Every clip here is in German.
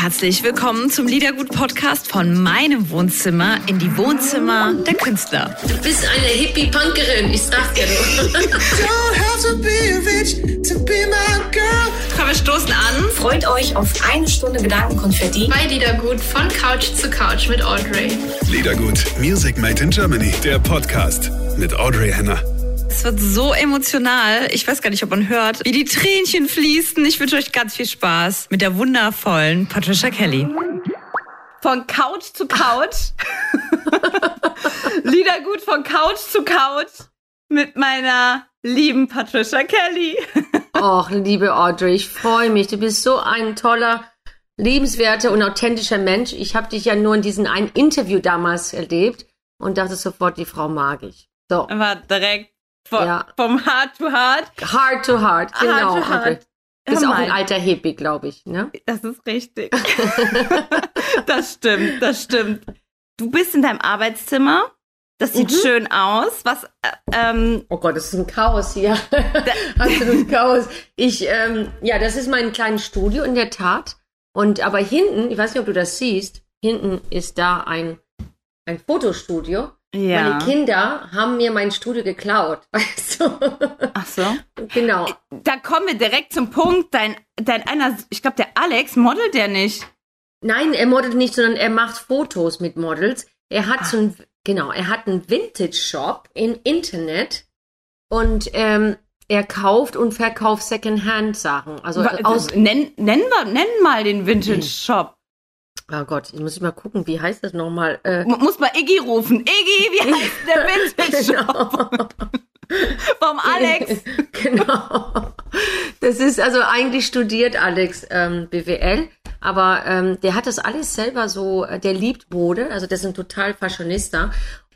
Herzlich willkommen zum Liedergut-Podcast von meinem Wohnzimmer in die Wohnzimmer der Künstler. Du bist eine Hippie-Punkerin, ich sag dir nur. Komm, wir stoßen an. Freut euch auf eine Stunde Gedankenkonfetti. Bei Liedergut von Couch zu Couch mit Audrey. Liedergut, Music Made in Germany, der Podcast mit Audrey Henner. Es wird so emotional. Ich weiß gar nicht, ob man hört, wie die Tränchen fließen. Ich wünsche euch ganz viel Spaß mit der wundervollen Patricia Kelly. Von Couch zu Couch. Liedergut von Couch zu Couch mit meiner lieben Patricia Kelly. Och, liebe Audrey, ich freue mich. Du bist so ein toller, liebenswerter und authentischer Mensch. Ich habe dich ja nur in diesem einen Interview damals erlebt und dachte sofort, die Frau mag ich. So. War direkt vom, Ja. vom Heart to Heart. Heart to heart, genau. Heart to heart. Bist auch ein alter Hippie, glaube ich, ne? Das ist richtig. das stimmt, das stimmt. Du bist in deinem Arbeitszimmer. Das sieht Mhm. schön aus. Was, äh, ähm, Oh Gott, das ist ein Chaos hier. Absolut Chaos. Ich, ähm, ja, das ist mein kleines Studio in der Tat. Und aber hinten, ich weiß nicht, ob du das siehst, hinten ist da ein, ein Fotostudio. Ja. Meine Kinder haben mir mein Studio geklaut, weißt du? Ach so. genau. Da kommen wir direkt zum Punkt. Dein, dein einer, ich glaube, der Alex modelt der nicht. Nein, er modelt nicht, sondern er macht Fotos mit Models. Er hat so ein, genau, er hat einen Vintage-Shop im Internet und ähm, er kauft und verkauft Secondhand-Sachen. Also Wa- aus, nenn, nenn, wir, nenn mal den Vintage Shop. Oh Gott, ich muss ich mal gucken, wie heißt das nochmal? Äh, Muss mal Iggy rufen. Iggy, wie heißt der Vintage Shop genau. vom Alex? genau. Das ist also eigentlich studiert Alex ähm, BWL, aber ähm, der hat das alles selber so, äh, der liebt Mode, also der ist ein total Fashionista.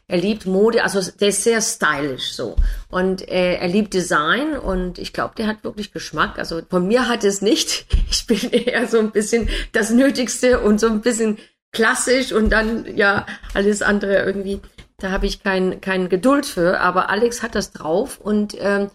Er liebt Mode, also der ist sehr stylisch so. Und äh, er liebt Design und ich glaube, der hat wirklich Geschmack. Also von mir hat es nicht. Ich bin eher so ein bisschen das Nötigste und so ein bisschen klassisch und dann ja alles andere irgendwie. Da habe ich kein, kein Geduld für, aber Alex hat das drauf und ähm,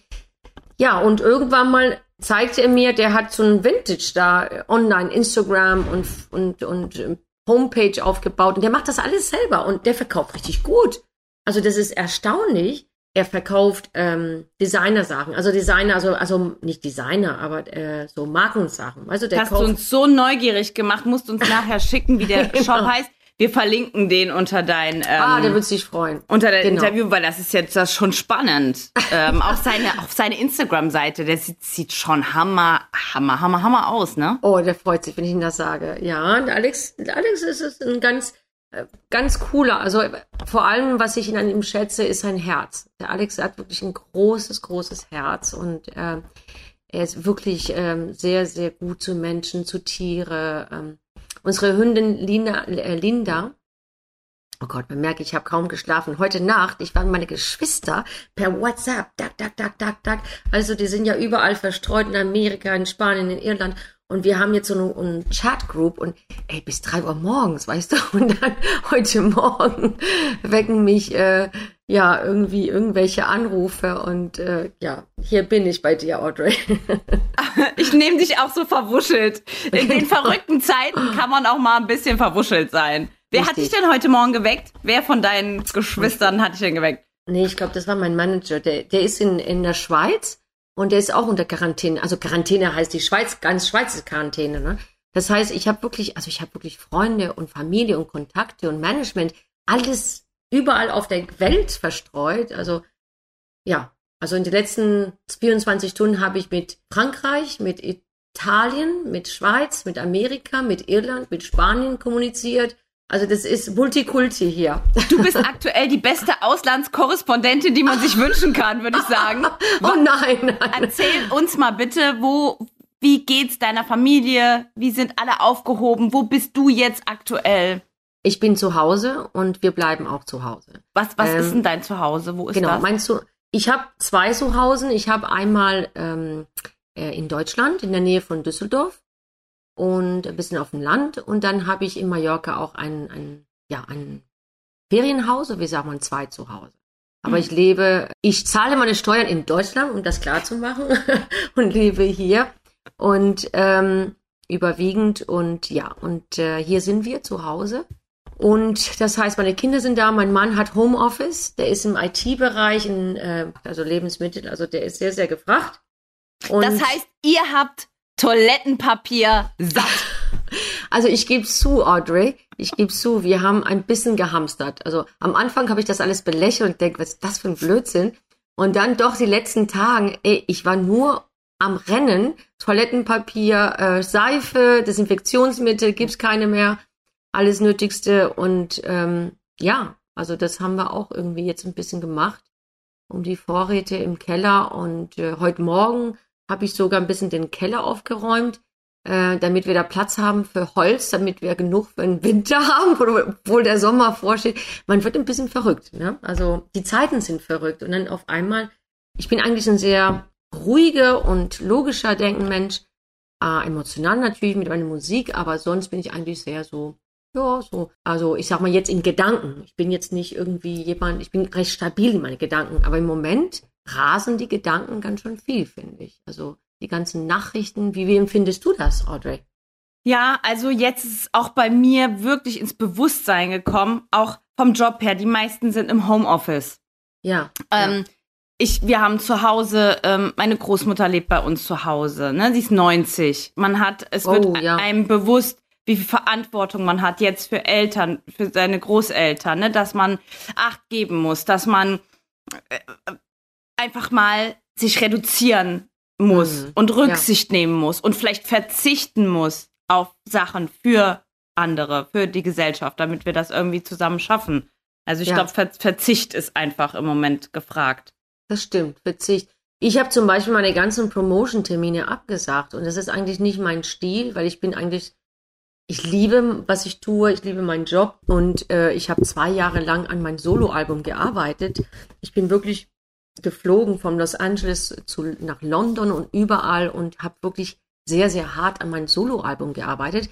ja, und irgendwann mal zeigte er mir, der hat so ein Vintage da äh, online, Instagram und, und, und äh, Homepage aufgebaut und der macht das alles selber und der verkauft richtig gut. Also das ist erstaunlich. Er verkauft ähm, Designersachen, also Designer, also, also nicht Designer, aber äh, so Markensachen. Also der Hast du kauft uns so neugierig gemacht, musst uns nachher schicken, wie der Shop heißt. Wir verlinken den unter dein, ähm, Ah, der wird sich freuen. unter dein Genau. Interview, weil das ist jetzt das schon spannend. ähm, auch seine, auf seine Instagram-Seite, der sieht, sieht schon hammer, hammer, hammer, hammer aus, ne? Oh, der freut sich, wenn ich ihm das sage. Ja, und Alex, Alex ist, ein ganz, äh, ganz cooler. Also vor allem, was ich ihn an ihm schätze, ist sein Herz. Der Alex hat wirklich ein großes, großes Herz und äh, er ist wirklich ähm, sehr, sehr gut zu Menschen, zu Tiere. Ähm, unsere Hündin Lina, äh, Linda, Oh Gott, man merkt, ich habe kaum geschlafen. Heute Nacht, ich mit meine Geschwister per WhatsApp, tak, tak, tak, tak, tak. Also die sind ja überall verstreut in Amerika, in Spanien, in Irland. Und wir haben jetzt so eine, eine Chat-Group und ey, bis drei Uhr morgens, weißt du? Und dann heute Morgen wecken mich äh, ja irgendwie irgendwelche Anrufe und äh, ja, hier bin ich bei dir, Audrey. Ich nehme dich auch so verwuschelt. In den verrückten Zeiten kann man auch mal ein bisschen verwuschelt sein. Wer hat dich Richtig. denn heute Morgen geweckt? Wer von deinen Geschwistern hat dich denn geweckt? Nee, ich glaube, das war mein Manager. Der, der ist in, in der Schweiz und der ist auch unter Quarantäne. Also Quarantäne heißt die Schweiz, ganz Schweiz ist Quarantäne, ne? Das heißt, ich habe wirklich, also ich habe wirklich Freunde und Familie und Kontakte und Management, alles überall auf der Welt verstreut. Also ja, also in den letzten 24 Stunden habe ich mit Frankreich, mit Italien, mit Schweiz, mit Amerika, mit Irland, mit Spanien kommuniziert. Also das ist Multikulti hier. Du bist aktuell die beste Auslandskorrespondentin, die man sich wünschen kann, würde ich sagen. Oh nein, nein. Erzähl uns mal bitte, wo, wie geht's deiner Familie? Wie sind alle aufgehoben? Wo bist du jetzt aktuell? Ich bin zu Hause und wir bleiben auch zu Hause. Was, was Ähm, ist denn dein Zuhause? Wo ist genau, das? du, ich habe zwei Zuhausen. Ich habe einmal ähm, äh, in Deutschland, in der Nähe von Düsseldorf und ein bisschen auf dem Land. Und dann habe ich in Mallorca auch ein, ein, ja, ein Ferienhaus, oder wie sagt man, zwei zu Hause. Aber Mhm. ich lebe, ich zahle meine Steuern in Deutschland, um das klar zu machen, und lebe hier. Und ähm, überwiegend. Und ja, und äh, hier sind wir zu Hause. Und das heißt, meine Kinder sind da, mein Mann hat Homeoffice, der ist im IT-Bereich, äh, also Lebensmittel, also der ist sehr, sehr gefragt. Und das heißt, ihr habt Toilettenpapier satt. Also ich gebe zu, Audrey, ich gebe zu, wir haben ein bisschen gehamstert. Also am Anfang habe ich das alles belächelt und denke, was ist das für ein Blödsinn? Und dann doch die letzten Tagen, ey, ich war nur am Rennen, Toilettenpapier, äh, Seife, Desinfektionsmittel, gibt's keine mehr, alles Nötigste. Und ähm, ja, also das haben wir auch irgendwie jetzt ein bisschen gemacht, um die Vorräte im Keller. Und äh, heute Morgen habe ich sogar ein bisschen den Keller aufgeräumt äh, damit wir da Platz haben für Holz, damit wir genug für den Winter haben, obwohl der Sommer vorsteht. Man wird ein bisschen verrückt. Ne? Also die Zeiten sind verrückt. Und dann auf einmal, ich bin eigentlich ein sehr ruhiger und logischer Denkenmensch, äh, emotional natürlich mit meiner Musik, aber sonst bin ich eigentlich sehr so, ja, so, also ich sag mal jetzt in Gedanken. Ich bin jetzt nicht irgendwie jemand, ich bin recht stabil in meinen Gedanken, aber im Moment rasen die Gedanken ganz schön viel, finde ich. Also die ganzen Nachrichten. Wie, wie empfindest du das, Audrey? Ja, also jetzt ist es auch bei mir wirklich ins Bewusstsein gekommen, auch vom Job her. Die meisten sind im Homeoffice. Ja. Ähm, ja. Ich, wir haben zu Hause, ähm, meine Großmutter lebt bei uns zu Hause, ne? Sie ist 90. Man hat, es wird oh, ja. einem bewusst, wie viel Verantwortung man hat jetzt für Eltern, für seine Großeltern, ne? Dass man Acht geben muss, dass man äh, einfach mal sich reduzieren muss mhm. und Rücksicht ja. nehmen muss und vielleicht verzichten muss auf Sachen für andere, für die Gesellschaft, damit wir das irgendwie zusammen schaffen. Also ich ja. glaube, Ver Verzicht ist einfach im Moment gefragt. Das stimmt, Verzicht. Ich habe zum Beispiel meine ganzen Promotion-Termine abgesagt und das ist eigentlich nicht mein Stil, weil ich bin eigentlich, ich liebe, was ich tue, ich liebe meinen Job und äh, ich habe zwei Jahre lang an meinem Soloalbum gearbeitet. Ich bin wirklich geflogen von Los Angeles zu, nach London und überall und habe wirklich sehr, sehr hart an meinem Soloalbum gearbeitet.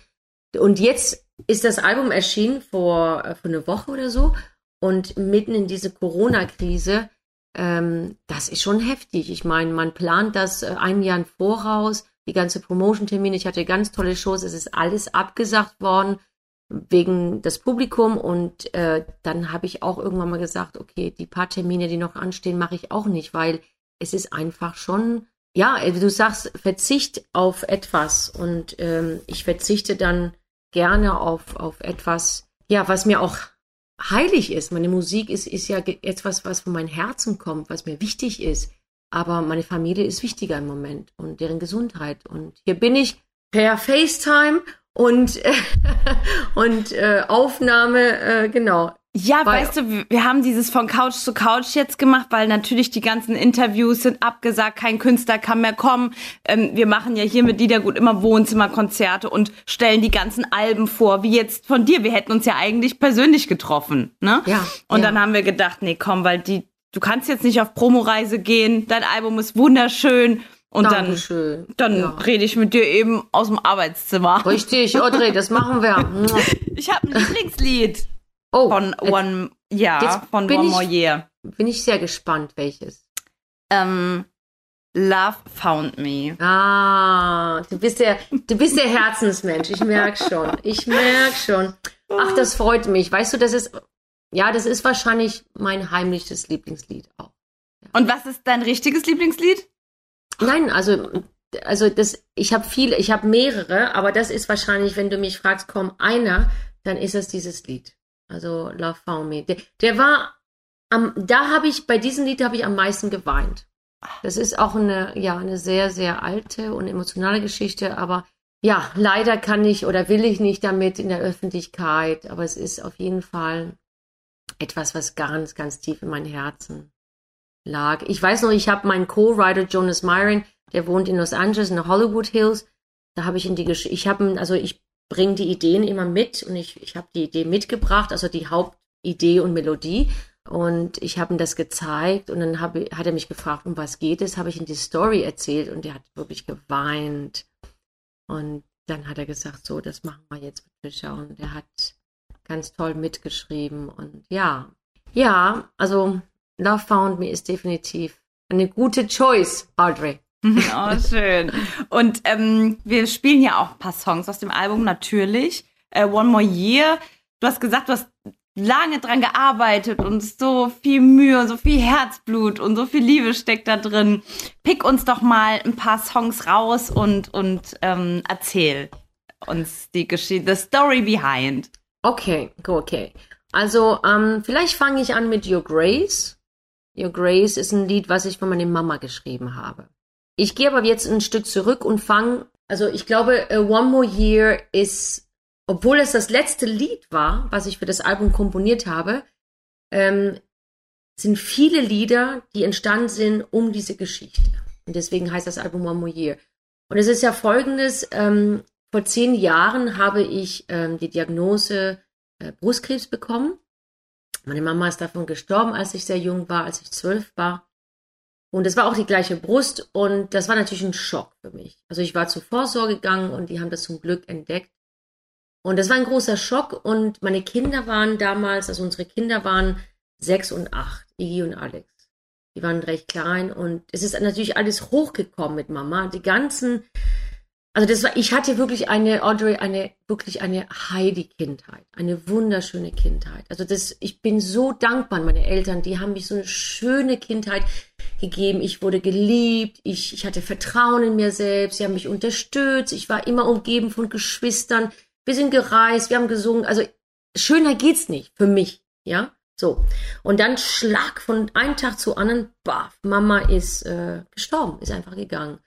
Und jetzt ist das Album erschienen vor, äh, vor einer Woche oder so. Und mitten in diese Corona-Krise, ähm, das ist schon heftig. Ich meine, man plant das äh, ein Jahr im Voraus, die ganze Promotion-Termine. Ich hatte ganz tolle Shows, es ist alles abgesagt worden wegen das Publikum und äh, dann habe ich auch irgendwann mal gesagt, okay, die paar Termine, die noch anstehen, mache ich auch nicht, weil es ist einfach schon, ja, äh, du sagst Verzicht auf etwas und ähm, ich verzichte dann gerne auf, auf etwas, ja, was mir auch heilig ist. Meine Musik ist, ist ja etwas, was von meinem Herzen kommt, was mir wichtig ist. Aber meine Familie ist wichtiger im Moment und deren Gesundheit. Und hier bin ich per FaceTime und, und äh, Aufnahme, äh, genau. Ja, weil, weißt du, wir haben dieses von Couch zu Couch jetzt gemacht, weil natürlich die ganzen Interviews sind abgesagt, kein Künstler kann mehr kommen. Ähm, wir machen ja hier mit Liedergut immer Wohnzimmerkonzerte und stellen die ganzen Alben vor, wie jetzt von dir. Wir hätten uns ja eigentlich persönlich getroffen, ne? Ja. Und ja. dann haben wir gedacht, nee, komm, weil die, du kannst jetzt nicht auf Promoreise gehen, dein Album ist wunderschön und Dankeschön. dann, dann ja. rede ich mit dir eben aus dem Arbeitszimmer. Richtig, Audrey, das machen wir. ich habe ein Lieblingslied. Oh, von One, ja, von One More Year. Bin ich sehr gespannt, welches. Ähm, Love Found Me. Ah, du bist der, du bist der Herzensmensch. Ich merk schon. Ich merk schon. Ach, das freut mich. Weißt du, das ist, ja, das ist wahrscheinlich mein heimliches Lieblingslied auch. Ja. Und was ist dein richtiges Lieblingslied? Nein, also also das, ich habe viele, ich habe mehrere, aber das ist wahrscheinlich, wenn du mich fragst, komm einer, dann ist es dieses Lied. Also Love Found Me. Der, der war am, da habe ich bei diesem Lied habe ich am meisten geweint. Das ist auch eine, ja, eine sehr, sehr alte und emotionale Geschichte, aber ja, leider kann ich oder will ich nicht damit in der Öffentlichkeit, aber es ist auf jeden Fall etwas, was ganz, ganz tief in mein Herzen lag. Ich weiß noch, ich habe meinen Co-Writer Jonas Myron, der wohnt in Los Angeles, in Hollywood Hills. Da habe ich in die Gesch ich habe, also ich bringe die Ideen immer mit und ich, ich habe die Idee mitgebracht, also die Hauptidee und Melodie. Und ich habe ihm das gezeigt und dann hab, hat er mich gefragt, um was geht es, habe ich ihm die Story erzählt und er hat wirklich geweint. Und dann hat er gesagt, so, das machen wir jetzt mit Fischer und er hat ganz toll mitgeschrieben und ja, ja, also Love Found Me ist definitiv eine gute Choice, Audrey. Oh, schön. Und ähm, wir spielen ja auch ein paar Songs aus dem Album, natürlich. Äh, One More Year. Du hast gesagt, du hast lange dran gearbeitet und so viel Mühe, so viel Herzblut und so viel Liebe steckt da drin. Pick uns doch mal ein paar Songs raus und, und ähm, erzähl uns die Geschichte, the story behind. Okay, okay. Also, ähm, vielleicht fange ich an mit Your Grace. Your Grace ist ein Lied, was ich von meiner Mama geschrieben habe. Ich gehe aber jetzt ein Stück zurück und fange, also ich glaube, One More Year ist, obwohl es das letzte Lied war, was ich für das Album komponiert habe, ähm, sind viele Lieder, die entstanden sind um diese Geschichte. Und deswegen heißt das Album One More Year. Und es ist ja folgendes, ähm, vor zehn Jahren habe ich ähm, die Diagnose äh, Brustkrebs bekommen. Meine Mama ist davon gestorben, als ich sehr jung war, als ich zwölf war. Und es war auch die gleiche Brust und das war natürlich ein Schock für mich. Also ich war zur Vorsorge gegangen und die haben das zum Glück entdeckt. Und das war ein großer Schock und meine Kinder waren damals, also unsere Kinder waren sechs und acht, Iggy und Alex. Die waren recht klein und es ist natürlich alles hochgekommen mit Mama. Die ganzen also das war, ich hatte wirklich eine, Audrey, eine, wirklich eine Heidi-Kindheit. Eine wunderschöne Kindheit. Also das, ich bin so dankbar an meine Eltern. Die haben mich so eine schöne Kindheit gegeben. Ich wurde geliebt. Ich, ich hatte Vertrauen in mir selbst. Sie haben mich unterstützt. Ich war immer umgeben von Geschwistern. Wir sind gereist. Wir haben gesungen. Also schöner geht's nicht für mich. Ja, so. Und dann Schlag von einem Tag zu anderen. Baff, Mama ist äh, gestorben, ist einfach gegangen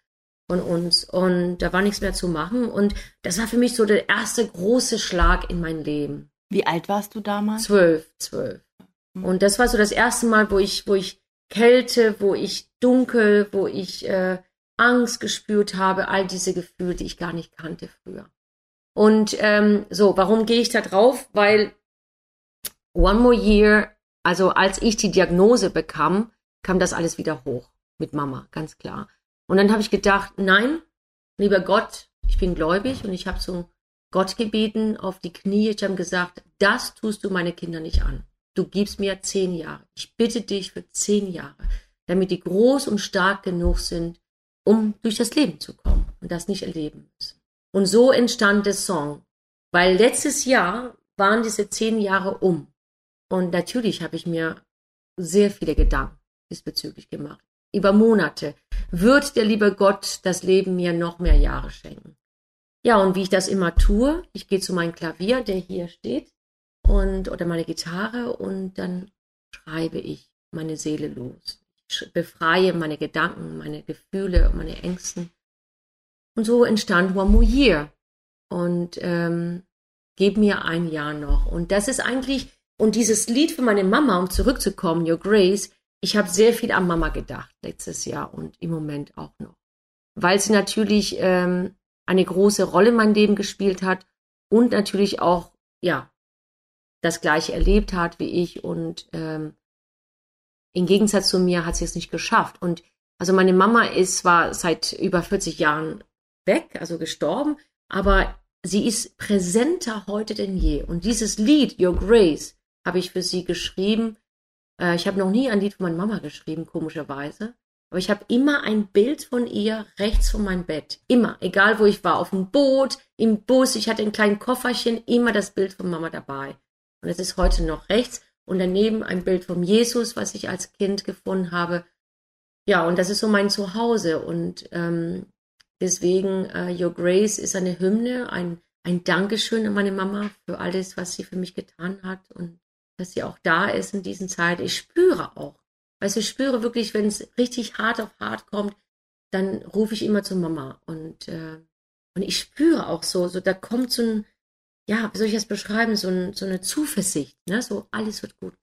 von uns und da war nichts mehr zu machen und das war für mich so der erste große Schlag in mein Leben. Wie alt warst du damals? Zwölf, zwölf. Mhm. Und das war so das erste Mal, wo ich, wo ich Kälte, wo ich dunkel, wo ich äh, Angst gespürt habe, all diese Gefühle, die ich gar nicht kannte früher. Und ähm, so, warum gehe ich da drauf? Weil One More Year, also als ich die Diagnose bekam, kam das alles wieder hoch mit Mama, ganz klar. Und dann habe ich gedacht, nein, lieber Gott, ich bin gläubig und ich habe zu Gott gebeten auf die Knie. Ich habe gesagt, das tust du meine Kinder nicht an. Du gibst mir zehn Jahre. Ich bitte dich für zehn Jahre, damit die groß und stark genug sind, um durch das Leben zu kommen und das nicht erleben müssen. Und so entstand der Song. Weil letztes Jahr waren diese zehn Jahre um. Und natürlich habe ich mir sehr viele Gedanken diesbezüglich gemacht über Monate, wird der liebe Gott das Leben mir noch mehr Jahre schenken. Ja, und wie ich das immer tue, ich gehe zu meinem Klavier, der hier steht, und, oder meine Gitarre, und dann schreibe ich meine Seele los. Ich befreie meine Gedanken, meine Gefühle, meine Ängsten. Und so entstand One More Year. Und ähm, gib mir ein Jahr noch. Und das ist eigentlich, und dieses Lied für meine Mama, um zurückzukommen, Your Grace, ich habe sehr viel an Mama gedacht letztes Jahr und im Moment auch noch. Weil sie natürlich ähm, eine große Rolle in meinem Leben gespielt hat und natürlich auch, ja, das gleiche erlebt hat wie ich und ähm, im Gegensatz zu mir hat sie es nicht geschafft. Und also meine Mama ist zwar seit über 40 Jahren weg, also gestorben, aber sie ist präsenter heute denn je. Und dieses Lied, Your Grace, habe ich für sie geschrieben, äh, ich habe noch nie ein Lied von meiner Mama geschrieben, komischerweise. Aber ich habe immer ein Bild von ihr rechts von meinem Bett. Immer. Egal wo ich war. Auf dem Boot, im Bus. Ich hatte ein kleines Kofferchen. Immer das Bild von Mama dabei. Und es ist heute noch rechts. Und daneben ein Bild von Jesus, was ich als Kind gefunden habe. Ja, und das ist so mein Zuhause. Und ähm, deswegen, uh, Your Grace ist eine Hymne, ein, ein Dankeschön an meine Mama für alles, was sie für mich getan hat. Und dass sie auch da ist in diesen Zeit. Ich spüre auch. Weißt du, ich spüre wirklich, wenn es richtig hart auf hart kommt, dann rufe ich immer zu Mama. Und, äh, und ich spüre auch so, so da kommt so ein, ja, wie soll ich das beschreiben, so, ein, so eine Zuversicht, ne? So, alles wird gut.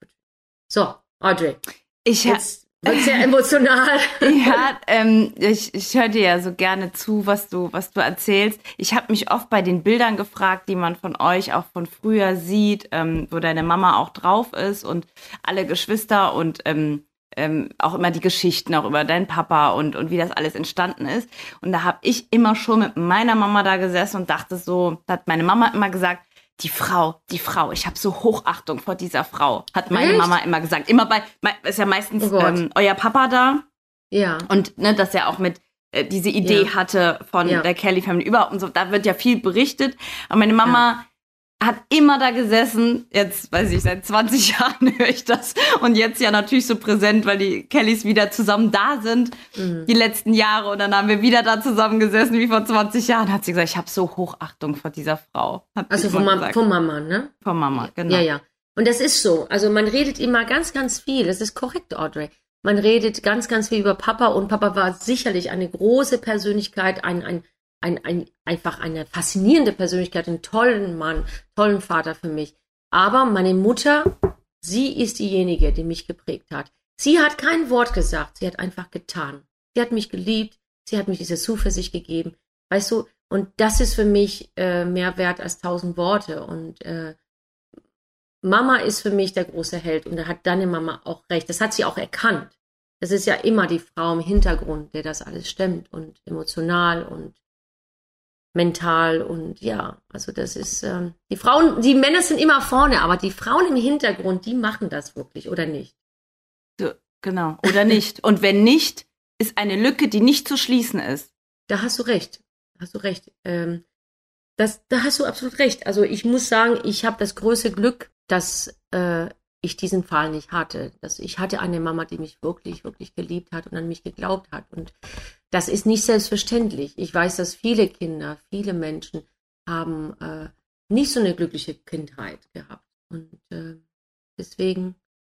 So, Audrey. Ich, jetzt, wird sehr emotional. ja, ähm, ich, ich höre dir ja so gerne zu, was du, was du erzählst. Ich habe mich oft bei den Bildern gefragt, die man von euch auch von früher sieht, ähm, wo deine Mama auch drauf ist und alle Geschwister und ähm, ähm, auch immer die Geschichten auch über deinen Papa und, und wie das alles entstanden ist. Und da habe ich immer schon mit meiner Mama da gesessen und dachte so, da hat meine Mama immer gesagt, die Frau, die Frau, ich habe so Hochachtung vor dieser Frau, hat meine Echt? Mama immer gesagt. Immer bei, ist ja meistens oh ähm, euer Papa da. Ja. Und ne, dass er auch mit äh, diese Idee Ja. hatte von Ja. der Kelly Family überhaupt und so. Da wird ja viel berichtet. Aber meine Mama hat immer da gesessen. Jetzt weiß ich, seit 20 Jahren höre ich das. Und jetzt ja natürlich so präsent, weil die Kellys wieder zusammen da sind. Mhm. Die letzten Jahre. Und dann haben wir wieder da zusammen gesessen wie vor 20 Jahren. Hat sie gesagt, ich habe so Hochachtung vor dieser Frau. Hat Also von, Ma von Mama, ne? von Mama, genau. Ja, ja. Und das ist so. Also man redet immer ganz, ganz viel. Das ist korrekt, Audrey. Man redet ganz, ganz viel über Papa und Papa war sicherlich eine große Persönlichkeit, ein, ein, ein, ein, einfach eine faszinierende Persönlichkeit, einen tollen Mann, tollen Vater für mich. Aber meine Mutter, sie ist diejenige, die mich geprägt hat. Sie hat kein Wort gesagt, sie hat einfach getan. Sie hat mich geliebt, sie hat mich diese Zuversicht gegeben. Weißt du, und das ist für mich äh, mehr wert als tausend Worte. Und äh, Mama ist für mich der große Held und da hat deine Mama auch recht. Das hat sie auch erkannt. Das ist ja immer die Frau im Hintergrund, der das alles stemmt und emotional und mental und ja, also das ist ähm, die Frauen, die Männer sind immer vorne, aber die Frauen im Hintergrund, die machen das wirklich oder nicht? So, genau. Oder nicht. Und wenn nicht, ist eine Lücke, die nicht zu schließen ist. Da hast du recht. Hast du recht. Ähm, das, da hast du absolut recht. Also ich muss sagen, ich habe das große Glück, dass äh, ich diesen Fall nicht hatte. Dass ich hatte eine Mama, die mich wirklich, wirklich geliebt hat und an mich geglaubt hat. Und das ist nicht selbstverständlich. Ich weiß, dass viele Kinder, viele Menschen haben äh, nicht so eine glückliche Kindheit gehabt. Und äh, deswegen,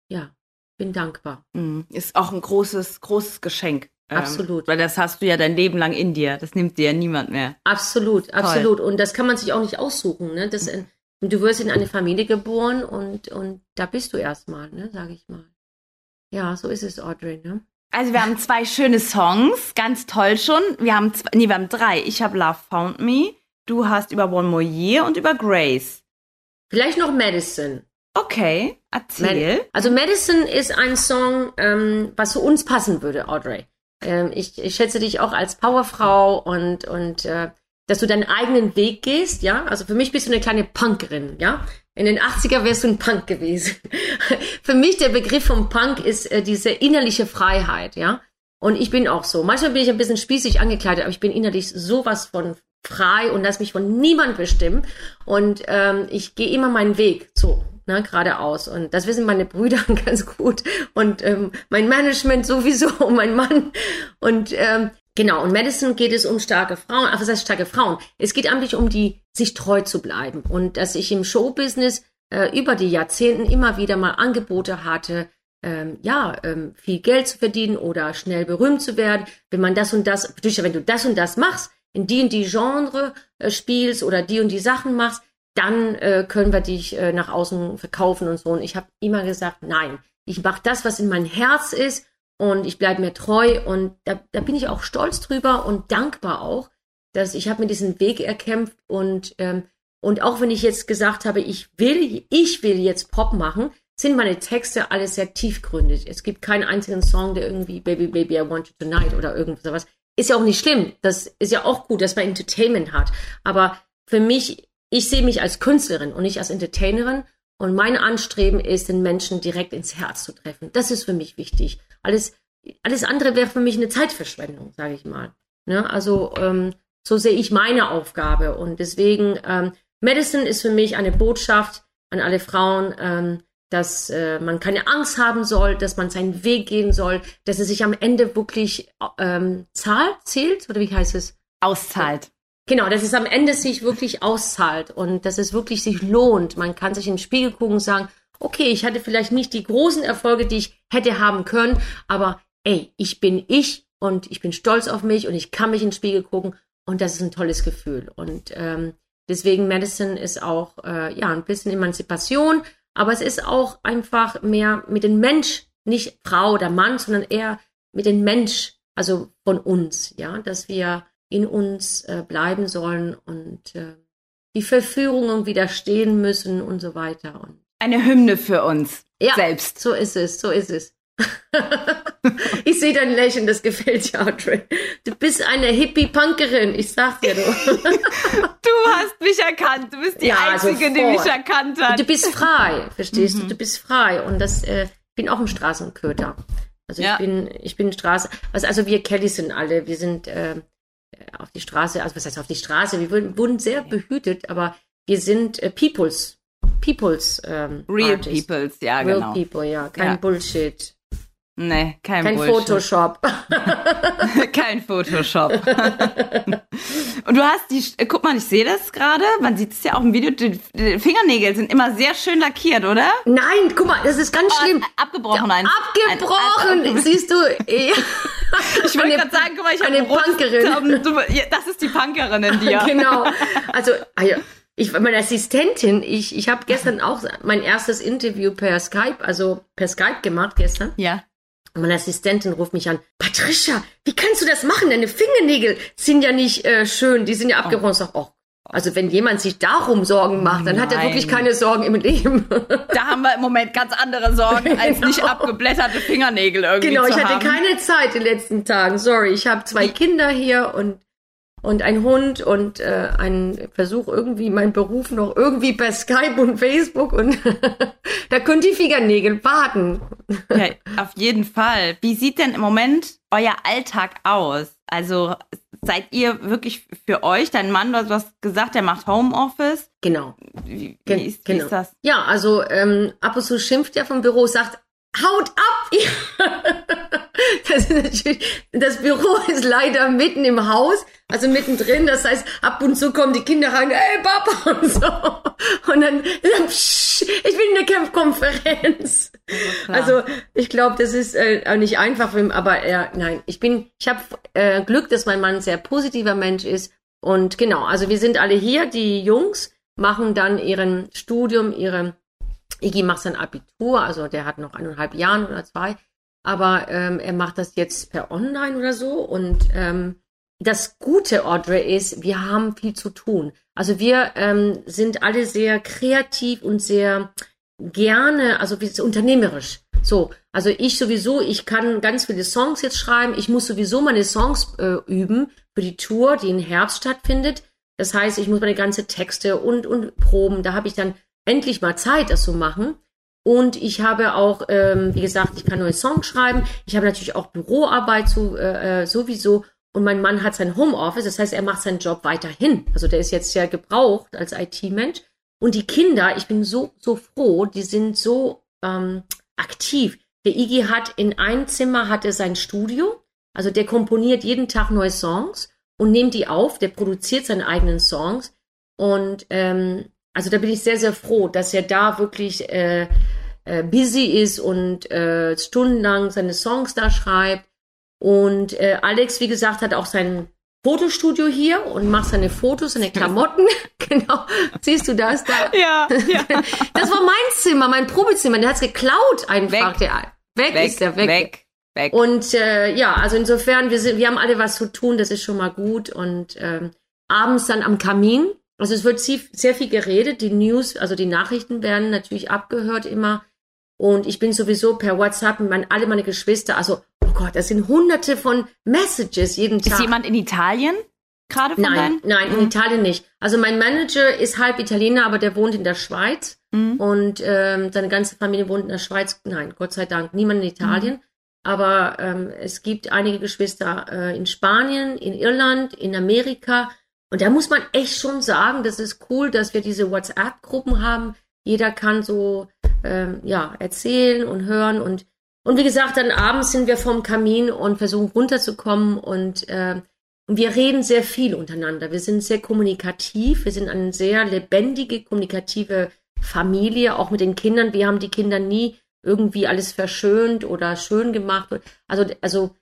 ja, bin dankbar. Mhm. Ist auch ein großes, großes Geschenk. Ähm, Absolut. Weil das hast du ja dein Leben lang in dir. Das nimmt dir ja niemand mehr. Absolut, absolut. Und das kann man sich auch nicht aussuchen. Ne? Das, äh, du wirst in eine Familie geboren und, und da bist du erstmal, ne, sage ich mal. Ja, so ist es, Audrey. Ne? Also wir haben zwei schöne Songs, ganz toll schon. Wir haben zwei, nee, wir haben drei. Ich habe Love Found Me, du hast über One More Year und über Grace. Vielleicht noch Medicine. Okay, erzähl. Also Medicine ist ein Song, ähm, was zu uns passen würde, Audrey. Ähm, ich, ich schätze dich auch als Powerfrau und, und äh, dass du deinen eigenen Weg gehst, ja. Also für mich bist du eine kleine Punkerin, ja. In den 80er wärst du ein Punk gewesen. für mich der Begriff vom Punk ist äh, diese innerliche Freiheit, ja. Und ich bin auch so. Manchmal bin ich ein bisschen spießig angekleidet, aber ich bin innerlich sowas von frei und lass mich von niemand bestimmen. Und ähm, ich gehe immer meinen Weg so, ne, geradeaus. Und das wissen meine Brüder ganz gut. Und ähm, mein Management sowieso, und mein Mann. Und ähm, genau, und Madison geht es um starke Frauen. Ach, was heißt starke Frauen? Es geht eigentlich um die, sich treu zu bleiben. Und dass ich im Showbusiness äh, über die Jahrzehnten immer wieder mal Angebote hatte, ähm, ja, ähm, viel Geld zu verdienen oder schnell berühmt zu werden, wenn man das und das, wenn du das und das machst, in die und die Genre äh, spielst oder die und die Sachen machst, dann äh, können wir dich äh, nach außen verkaufen und so. Und ich habe immer gesagt, nein, ich mache das, was in mein Herz ist und ich bleibe mir treu und da, da bin ich auch stolz drüber und dankbar auch, dass ich habe mir diesen Weg erkämpft und ähm, und auch wenn ich jetzt gesagt habe, ich will, ich will jetzt Pop machen, sind meine Texte alle sehr tiefgründig. Es gibt keinen einzigen Song, der irgendwie Baby Baby I Want You Tonight oder irgendwas. Ist ja auch nicht schlimm. Das ist ja auch gut, dass man Entertainment hat. Aber für mich, ich sehe mich als Künstlerin und nicht als Entertainerin. Und mein Anstreben ist, den Menschen direkt ins Herz zu treffen. Das ist für mich wichtig. Alles, alles andere wäre für mich eine Zeitverschwendung, sage ich mal. Ne? Also ähm, so sehe ich meine Aufgabe. Und deswegen, ähm, Medicine ist für mich eine Botschaft an alle Frauen, ähm, dass äh, man keine Angst haben soll, dass man seinen Weg gehen soll, dass es sich am Ende wirklich ähm, zahlt, zählt, oder wie heißt es? Auszahlt. Genau, dass es am Ende sich wirklich auszahlt und dass es wirklich sich lohnt. Man kann sich in den Spiegel gucken und sagen, okay, ich hatte vielleicht nicht die großen Erfolge, die ich hätte haben können, aber ey, ich bin ich und ich bin stolz auf mich und ich kann mich in den Spiegel gucken und das ist ein tolles Gefühl. Und ähm, deswegen Medicine ist auch äh, ja ein bisschen Emanzipation, aber es ist auch einfach mehr mit dem Mensch, nicht Frau oder Mann, sondern eher mit dem Mensch, also von uns, ja, dass wir in uns äh, bleiben sollen und äh, die Verführungen widerstehen müssen und so weiter. Und Eine Hymne für uns ja, selbst. so ist es, so ist es. ich sehe dein Lächeln, das gefällt dir, Audrey. Du bist eine Hippie-Punkerin, ich sag dir du. Du hast mich erkannt. Du bist die Ja, Einzige, die sofort. mich erkannt hat. Du bist frei, verstehst du? Du bist frei und das, äh, ich bin auch ein Straßenköter. Also Ja. ich bin, ich bin Straße. Also wir Kellys sind alle, wir sind äh, auf die Straße, also was heißt auf die Straße? Wir wurden, wurden sehr behütet, aber wir sind äh, Peoples, Peoples ähm, Real Artists. Peoples, ja, Real genau. People, ja, kein Ja. Bullshit, Nee, kein, kein Bullshit. Photoshop. kein Photoshop. Und du hast die, äh, guck mal, ich sehe das gerade, man sieht es ja auch im Video, die, die Fingernägel sind immer sehr schön lackiert, oder? Nein, guck mal, das ist ganz schlimm. Oh, abgebrochen, ein. Abgebrochen, Ein, ein, siehst du? Ja. ich wollte gerade sagen, guck mal, ich habe eine ein rotes Punkerin. Ja, Das ist die Punkerin in dir. genau. Also, ah ja, ich, meine Assistentin, ich, ich habe gestern auch mein erstes Interview per Skype, also per Skype gemacht gestern. Ja. Und meine Assistentin ruft mich an. Patricia, wie kannst du das machen? Deine Fingernägel sind ja nicht äh, schön, die sind ja abgebrochen. Ich sag, oh, also wenn jemand sich darum Sorgen macht, dann hat er Nein. wirklich keine Sorgen im Leben. Da haben wir im Moment ganz andere Sorgen, als nicht abgeblätterte Fingernägel irgendwie genau, ich hatte haben. keine Zeit die letzten Tagen. Sorry, ich habe zwei Kinder hier und und ein Hund und äh, einen Versuch irgendwie meinen Beruf noch irgendwie per Skype und Facebook und da können die Fingernägel warten. Ja, auf jeden Fall. Wie sieht denn im Moment euer Alltag aus? Also seid ihr wirklich für euch, dein Mann, du hast gesagt, der macht Homeoffice. Genau. Wie, wie, ist, wie ist das? Ja, also ähm, ab und zu schimpft er vom Büro, sagt, haut ab! das, das Büro ist leider mitten im Haus, also mittendrin. Das heißt, ab und zu kommen die Kinder rein, ey Papa und so. Und dann, dann psch, ich bin in der Campkonferenz. klar. Also ich glaube, das ist äh, auch nicht einfach für ihn, aber er, nein, ich bin, ich habe äh, Glück, dass mein Mann ein sehr positiver Mensch ist. Und genau, also wir sind alle hier, die Jungs machen dann ihren Studium, ihre Iggy macht sein Abitur, also der hat noch eineinhalb Jahren oder zwei, aber ähm, er macht das jetzt per Online oder so. Und ähm, das Gute, Audrey, ist, wir haben viel zu tun. Also wir ähm, sind alle sehr kreativ und sehr gerne, also unternehmerisch. So, also ich sowieso, ich kann ganz viele Songs jetzt schreiben. Ich muss sowieso meine Songs äh, üben für die Tour, die im Herbst stattfindet. Das heißt, ich muss meine ganze Texte und, und Proben, da habe ich dann endlich mal Zeit, das zu machen. Und ich habe auch, ähm, wie gesagt, ich kann neue Songs schreiben. Ich habe natürlich auch Büroarbeit zu, äh, äh, sowieso. Und mein Mann hat sein Homeoffice, das heißt, er macht seinen Job weiterhin. Also der ist jetzt ja gebraucht als IT-Mensch. Und die Kinder, ich bin so, so froh, die sind so ähm, aktiv. Der Iggy hat in einem Zimmer hat er sein Studio. Also der komponiert jeden Tag neue Songs und nimmt die auf. Der produziert seine eigenen Songs. Und ähm, also da bin ich sehr, sehr froh, dass er da wirklich äh, äh, busy ist und äh, stundenlang seine Songs da schreibt. Und äh, Alex, wie gesagt, hat auch sein Fotostudio hier und macht seine Fotos, seine Klamotten. genau. Siehst du das da? Ja, ja. Das war mein Zimmer, mein Probezimmer. Der hat's geklaut einfach. Weg. Der, weg, weg, ist der weg. weg, weg. Und äh, ja, also insofern, wir, sind, wir haben alle was zu tun, das ist schon mal gut. Und ähm, abends dann am Kamin. Also es wird sehr viel geredet, die News, also die Nachrichten werden natürlich abgehört immer. Und ich bin sowieso per WhatsApp mit mein, alle meine Geschwister, also, oh Gott, das sind hunderte von Messages jeden Tag. ist jemand in Italien gerade von Nein, deinen? nein, in Italien nicht. Also mein Manager ist halb Italiener, aber der wohnt in der Schweiz. Mhm. Und ähm, seine ganze Familie wohnt in der Schweiz. Nein, Gott sei Dank, niemand in Italien. Aber ähm, es gibt einige Geschwister äh, in Spanien, in Irland, in Amerika. Und da muss man echt schon sagen, das ist cool, dass wir diese WhatsApp-Gruppen haben. Jeder kann so ähm, ja erzählen und hören und und wie gesagt, dann abends sind wir vom Kamin und versuchen runterzukommen und äh, wir reden sehr viel untereinander. Wir sind sehr kommunikativ. Wir sind eine sehr lebendige, kommunikative Familie, auch mit den Kindern. Wir haben die Kinder nie irgendwie alles verschönt oder schön gemacht. Also, also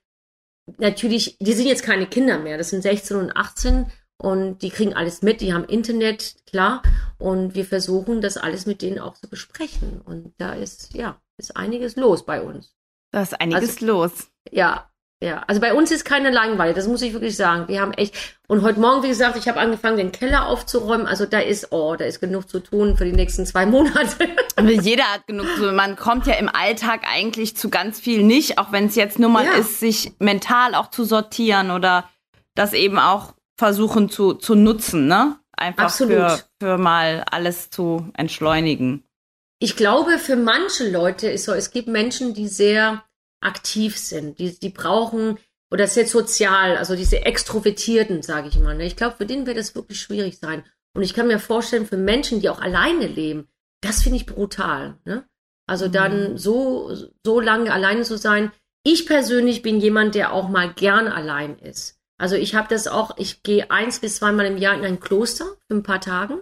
natürlich, die sind jetzt keine Kinder mehr. Das sind 16 und 18 und die kriegen alles mit. Die haben Internet, klar. Und wir versuchen, das alles mit denen auch zu besprechen. Und da ist, ja, ist einiges los bei uns. Da ist einiges Also- los. Ja, ja. Also bei uns ist keine Langeweile, das muss ich wirklich sagen. Wir haben echt. Und heute Morgen, wie gesagt, ich habe angefangen, den Keller aufzuräumen. Also da ist, oh, da ist genug zu tun für die nächsten zwei Monate. Aber jeder hat genug zu. Man kommt ja im Alltag eigentlich zu ganz viel nicht, auch wenn es jetzt nur mal Ja. ist, sich mental auch zu sortieren oder das eben auch versuchen zu, zu nutzen, ne? Einfach Absolut. für, für mal alles zu entschleunigen. Ich glaube, für manche Leute ist so, es gibt Menschen, die sehr aktiv sind. Die, die brauchen, oder sehr sozial, also diese Extrovertierten, sage ich mal. Ne? Ich glaube, für den wird das wirklich schwierig sein. Und ich kann mir vorstellen, für Menschen, die auch alleine leben, das finde ich brutal. Ne? Also dann Mhm. so, so lange alleine zu sein. Ich persönlich bin jemand, der auch mal gern allein ist. Also ich habe das auch, ich gehe eins bis zweimal im Jahr in ein Kloster für ein paar Tagen.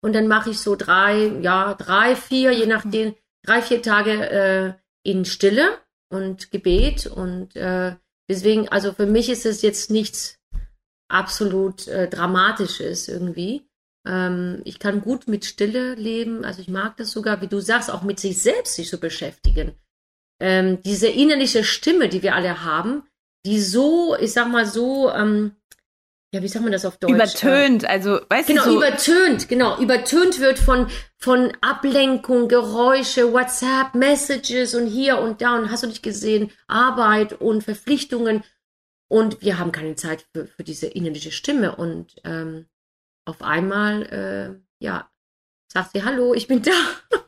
Und dann mache ich so drei, ja, drei, vier, je nachdem, drei, vier Tage äh, in Stille und Gebet. Und äh, deswegen, also für mich ist es jetzt nichts absolut äh, Dramatisches irgendwie. Ähm, ich kann gut mit Stille leben. Also ich mag das sogar, wie du sagst, auch mit sich selbst sich so beschäftigen. Ähm, diese innerliche Stimme, die wir alle haben, die so, ich sag mal so, ähm, ja, wie sagt man das auf Deutsch? Übertönt, also, weißt Genau, du, so, übertönt, genau, übertönt wird von, von Ablenkung, Geräusche, WhatsApp, Messages und hier und da und hast du nicht gesehen, Arbeit und Verpflichtungen. Und wir haben keine Zeit für, für diese innerliche Stimme. Und ähm, auf einmal, äh, ja, sagt sie, hallo, ich bin da.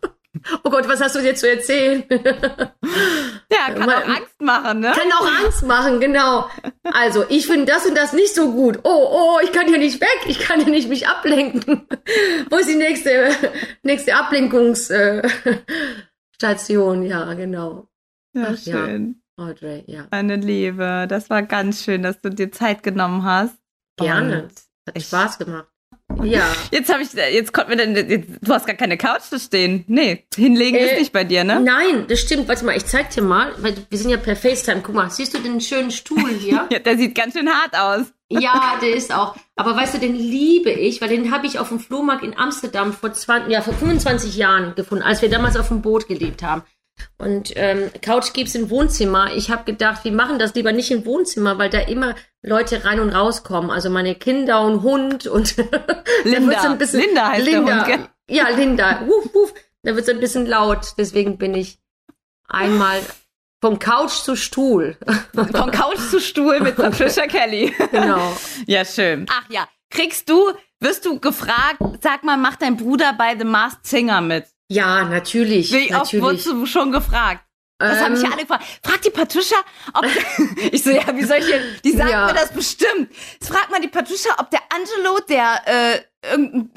oh Gott, was hast du dir zu erzählen? ja, kann mal- auch Angst machen, ne? Kann auch Angst machen, genau. Also, ich finde das und das nicht so gut. Oh, oh, ich kann hier nicht weg. Ich kann hier nicht mich ablenken. Wo ist die nächste, nächste Ablenkungsstation? Station? ja, genau. Ja, Ach, ja. schön. Audrey, ja. Meine Liebe, das war ganz schön, dass du dir Zeit genommen hast. Gerne. Und Hat Spaß gemacht. Ja. Jetzt habe ich, jetzt konnten wir denn, jetzt, du hast gar keine Couch zu stehen. Nee, hinlegen Äh, ist nicht bei dir, ne? Nein, das stimmt. Warte mal, ich zeig dir mal, weil wir sind ja per FaceTime. Guck mal, siehst du den schönen Stuhl hier? Ja, der sieht ganz schön hart aus. Ja, der ist auch. Aber weißt du, den liebe ich, weil den habe ich auf dem Flohmarkt in Amsterdam vor 20, ja, vor 25 Jahren gefunden, als wir damals auf dem Boot gelebt haben. Und ähm, Couch gibt's im Wohnzimmer. Ich habe gedacht, wir machen das lieber nicht im Wohnzimmer, weil da immer Leute rein und rauskommen. Also meine Kinder und Hund und da Linda. ein bisschen Linda heißt der Linda. Hund, gell? Ja, Linda. Wuff, wuff. Da wird's ein bisschen laut. Deswegen bin ich einmal vom Couch zu Stuhl. Von Couch zu Stuhl mit Patricia Kelly. genau. Ja, schön. Ach ja, kriegst du, wirst du gefragt, sag mal, macht dein Bruder bei The Masked Singer mit? Ja, natürlich. Wie oft natürlich. wurdest du schon gefragt? Das haben mich ja Ähm, alle gefragt. Frag die Patricia, ob. ich so, ja, wie soll ich denn. Die sagen Ja. mir das bestimmt. Jetzt frag mal die Patricia, ob der Angelo, der äh, irgendein,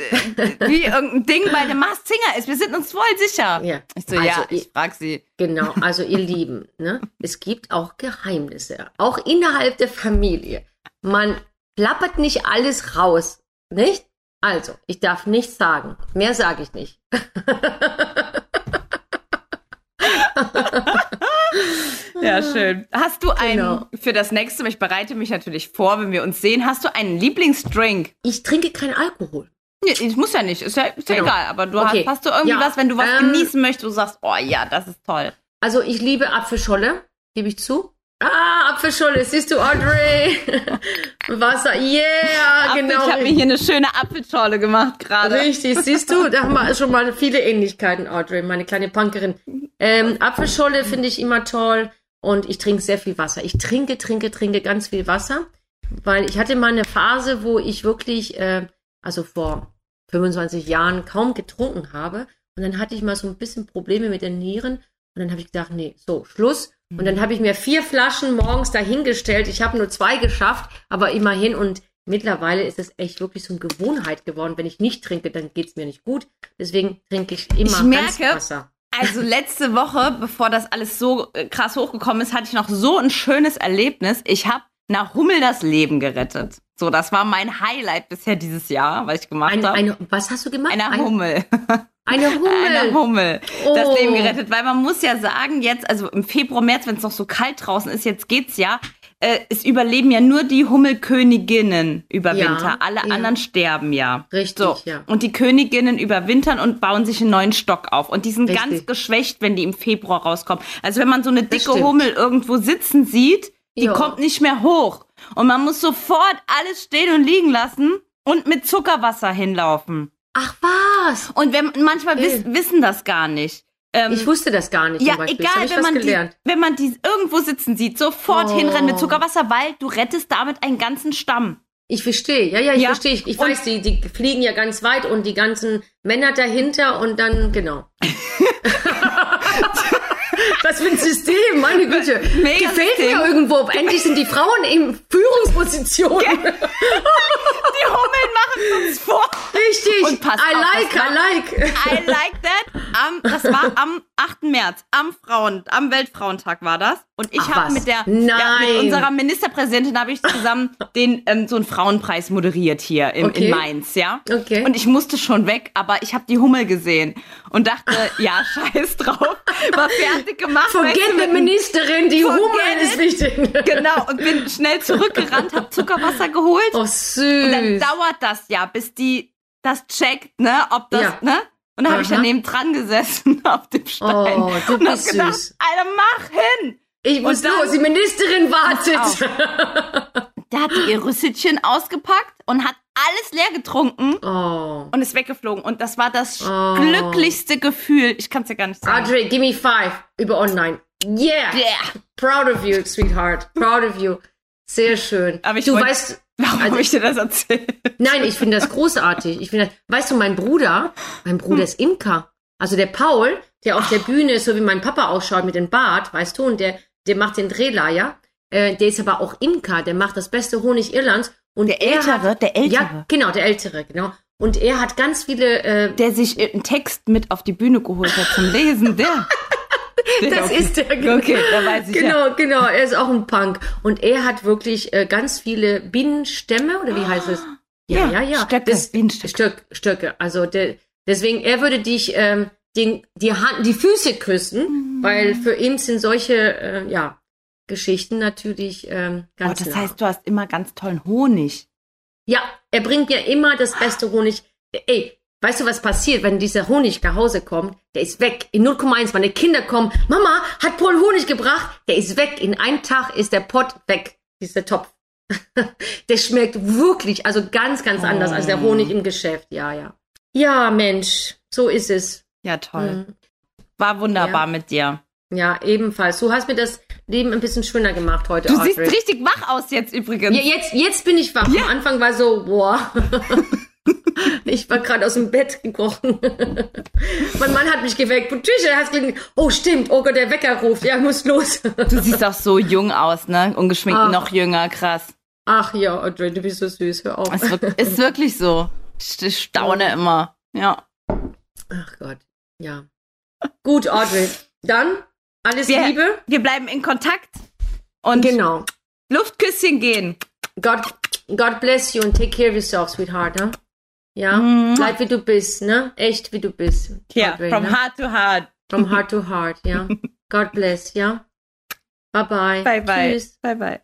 äh, wie irgendein Ding bei dem Masked Singer ist. Wir sind uns voll sicher. Ja. Ich so, Also, ja, ich- ich frag sie. Genau, also ihr Lieben, ne? es gibt auch Geheimnisse, auch innerhalb der Familie. Man plappert nicht alles raus, nicht? Also, ich darf nichts sagen. Mehr sage ich nicht. Ja, schön. Hast du einen, Genau. für das nächste Mal, ich bereite mich natürlich vor, wenn wir uns sehen, hast du einen Lieblingsdrink? Ich trinke keinen Alkohol. Nee, ich muss ja nicht, ist ja, ist ja Genau. egal, aber du Okay. hast, hast du irgendwie Ja, was, wenn du was ähm, genießen möchtest, du sagst, oh ja, das ist toll. Also ich liebe Apfelscholle, gebe ich zu. Ah, Apfelscholle, siehst du, Audrey? Wasser, yeah, Apfel, genau. Ich habe mir hier eine schöne Apfelschorle gemacht gerade. Richtig, siehst du, da haben wir schon mal viele Ähnlichkeiten, Audrey, meine kleine Punkerin. Ähm, Apfelscholle finde ich immer toll und ich trinke sehr viel Wasser. Ich trinke, trinke, trinke ganz viel Wasser, weil ich hatte mal eine Phase, wo ich wirklich, äh, also vor 25 Jahren kaum getrunken habe und dann hatte ich mal so ein bisschen Probleme mit den Nieren und dann habe ich gedacht, nee, so, Schluss. Und dann habe ich mir vier Flaschen morgens dahingestellt. Ich habe nur zwei geschafft, aber immerhin und Mittlerweile ist es echt wirklich so eine Gewohnheit geworden. Wenn ich nicht trinke, dann geht's mir nicht gut. Deswegen trinke ich immer Ich merke, Wasser. Also letzte Woche, bevor das alles so äh, krass hochgekommen ist, hatte ich noch so ein schönes Erlebnis. Ich habe einer Hummel das Leben gerettet. So, das war mein Highlight bisher dieses Jahr, was ich gemacht habe. was hast du gemacht? Einer Ein- Hummel. Eine Hummel. Einer Hummel. Das Oh. Leben gerettet. Weil man muss ja sagen, jetzt, also im Februar, März, wenn es noch so kalt draußen ist, jetzt geht's ja, äh, es überleben ja nur die Hummelköniginnen über Ja, Winter. Alle ja. anderen sterben ja. Richtig, so. ja. Und die Königinnen überwintern und bauen sich einen neuen Stock auf. Und die sind Richtig. ganz geschwächt, wenn die im Februar rauskommen. Also wenn man so eine dicke. Hummel irgendwo sitzen sieht, die Ja. kommt nicht mehr hoch. Und man muss sofort alles stehen und liegen lassen und mit Zuckerwasser hinlaufen. Ach was? Und wenn, manchmal wiss, wissen das gar nicht. Ähm, Ich wusste das gar nicht. ja, egal, wenn man, die, wenn man die irgendwo sitzen sieht, sofort Oh. hinrennen mit Zuckerwasser, weil du rettest damit einen ganzen Stamm. Ich verstehe, ja, ja, ich Ja. verstehe. Ich, ich weiß, die, die fliegen ja ganz weit und die ganzen Männer dahinter und dann, genau. Was für ein System, meine Güte. Mega Gefällt System. mir irgendwo. Endlich sind die Frauen in Führungspositionen. Uns vor. Richtig. Und pass I auf, like, war- I like. I like that. Am, das war am 8. März, am Frauen, am Weltfrauentag war das. Und ich habe mit der, ja, mit unserer Ministerpräsidentin habe ich zusammen den ähm, so einen Frauenpreis moderiert hier in, Okay. in Mainz, ja. Okay. Und ich musste schon weg, aber ich habe die Hummel gesehen und dachte, ja, scheiß drauf, war fertig gemacht. Forget the Ministerin, die Hummeln ist wichtig. Genau, und bin schnell zurückgerannt, habe Zuckerwasser geholt. Oh, Und dann süß. dauert das ja, bis die das checkt, ne, ob das, Ja. ne? Und dann habe ich daneben dran gesessen auf dem Stein. Oh, du und hab bist gedacht, süß. Alter, mach hin! Ich muss dann- los, die Ministerin wartet. Da hat die ihr Rüsselchen ausgepackt und hat alles leer getrunken Oh. und ist weggeflogen. Und das war das Oh. glücklichste Gefühl. Ich kann es dir gar nicht sagen. Audrey, give me five über online. Yeah. Yeah. Proud of you, sweetheart. Proud of you. Sehr schön. Aber ich du weißt, Warum Also- habe ich dir das erzählt? nein, ich finde das großartig. Ich finde, das- weißt du, mein Bruder, mein Hm. Bruder ist Imker. Also der Paul, der auf der Bühne ist, so wie mein Papa ausschaut mit dem Bart, weißt du, und der, der macht den Drehleier. Äh, der ist aber auch Imker, der macht das beste Honig Irlands. Und Der er Ältere, hat, der Ältere. Ja, genau, der Ältere, genau. Und er hat ganz viele äh, Der sich einen Text mit auf die Bühne geholt hat zum Lesen. Der. Das okay. ist der, Okay, da weiß ich ja. Genau, genau, er ist auch ein Punk. Und er hat wirklich äh, ganz viele Bienenstämme, oder wie heißt es? Ja, ja, ja. Stöcke, Das, Bienenstöcke. Stöck, Stöcke. Also der, deswegen, er würde dich ähm, den, die, Hand, die Füße küssen, Mhm. weil für ihn sind solche, äh, ja, Geschichten natürlich ähm, Oh, ganz das nah. heißt, du hast immer ganz tollen Honig. Ja, er bringt mir immer das beste Honig. Ey, weißt du, was passiert, wenn dieser Honig nach Hause kommt? Der ist weg. In 0,1. Meine Kinder kommen. Mama, hat Paul Honig gebracht? Der ist weg. In einem Tag ist der Pott weg. Dieser Topf. der schmeckt wirklich, also ganz, ganz anders als der Honig im Geschäft. Ja, ja. Ja, Mensch. So ist es. Ja, toll. Mhm. War wunderbar Ja. mit dir. Ja, ebenfalls. Du hast mir das Leben ein bisschen schöner gemacht heute, Du Audrey. siehst richtig wach aus jetzt übrigens. Ja, jetzt, jetzt bin ich wach. Am Anfang war so, boah. ich war gerade aus dem Bett gekrochen. mein Mann hat mich geweckt. Patricia, hast gelegen. Oh, stimmt. Oh Gott, der Wecker ruft. Ja, muss los. Du siehst auch so jung aus, ne? Ungeschminkt Ah. noch jünger, krass. Ach ja, Audrey, du bist so süß. Hör auf. Es ist wirklich so. Ich staune immer. Ja. Ach Gott. Ja. Gut, Audrey. Dann alles Wir- Liebe. Wir bleiben in Kontakt und Genau. Luftküsschen gehen. God, God bless you and take care of yourself, sweetheart. Ne? Ja, Mhm. bleib wie du bist, ne? Echt wie du bist. Ja, Audrey, from ne? heart to heart. From heart to heart, ja. God bless, ja. Bye bye. Bye bye. Tschüss. Bye bye.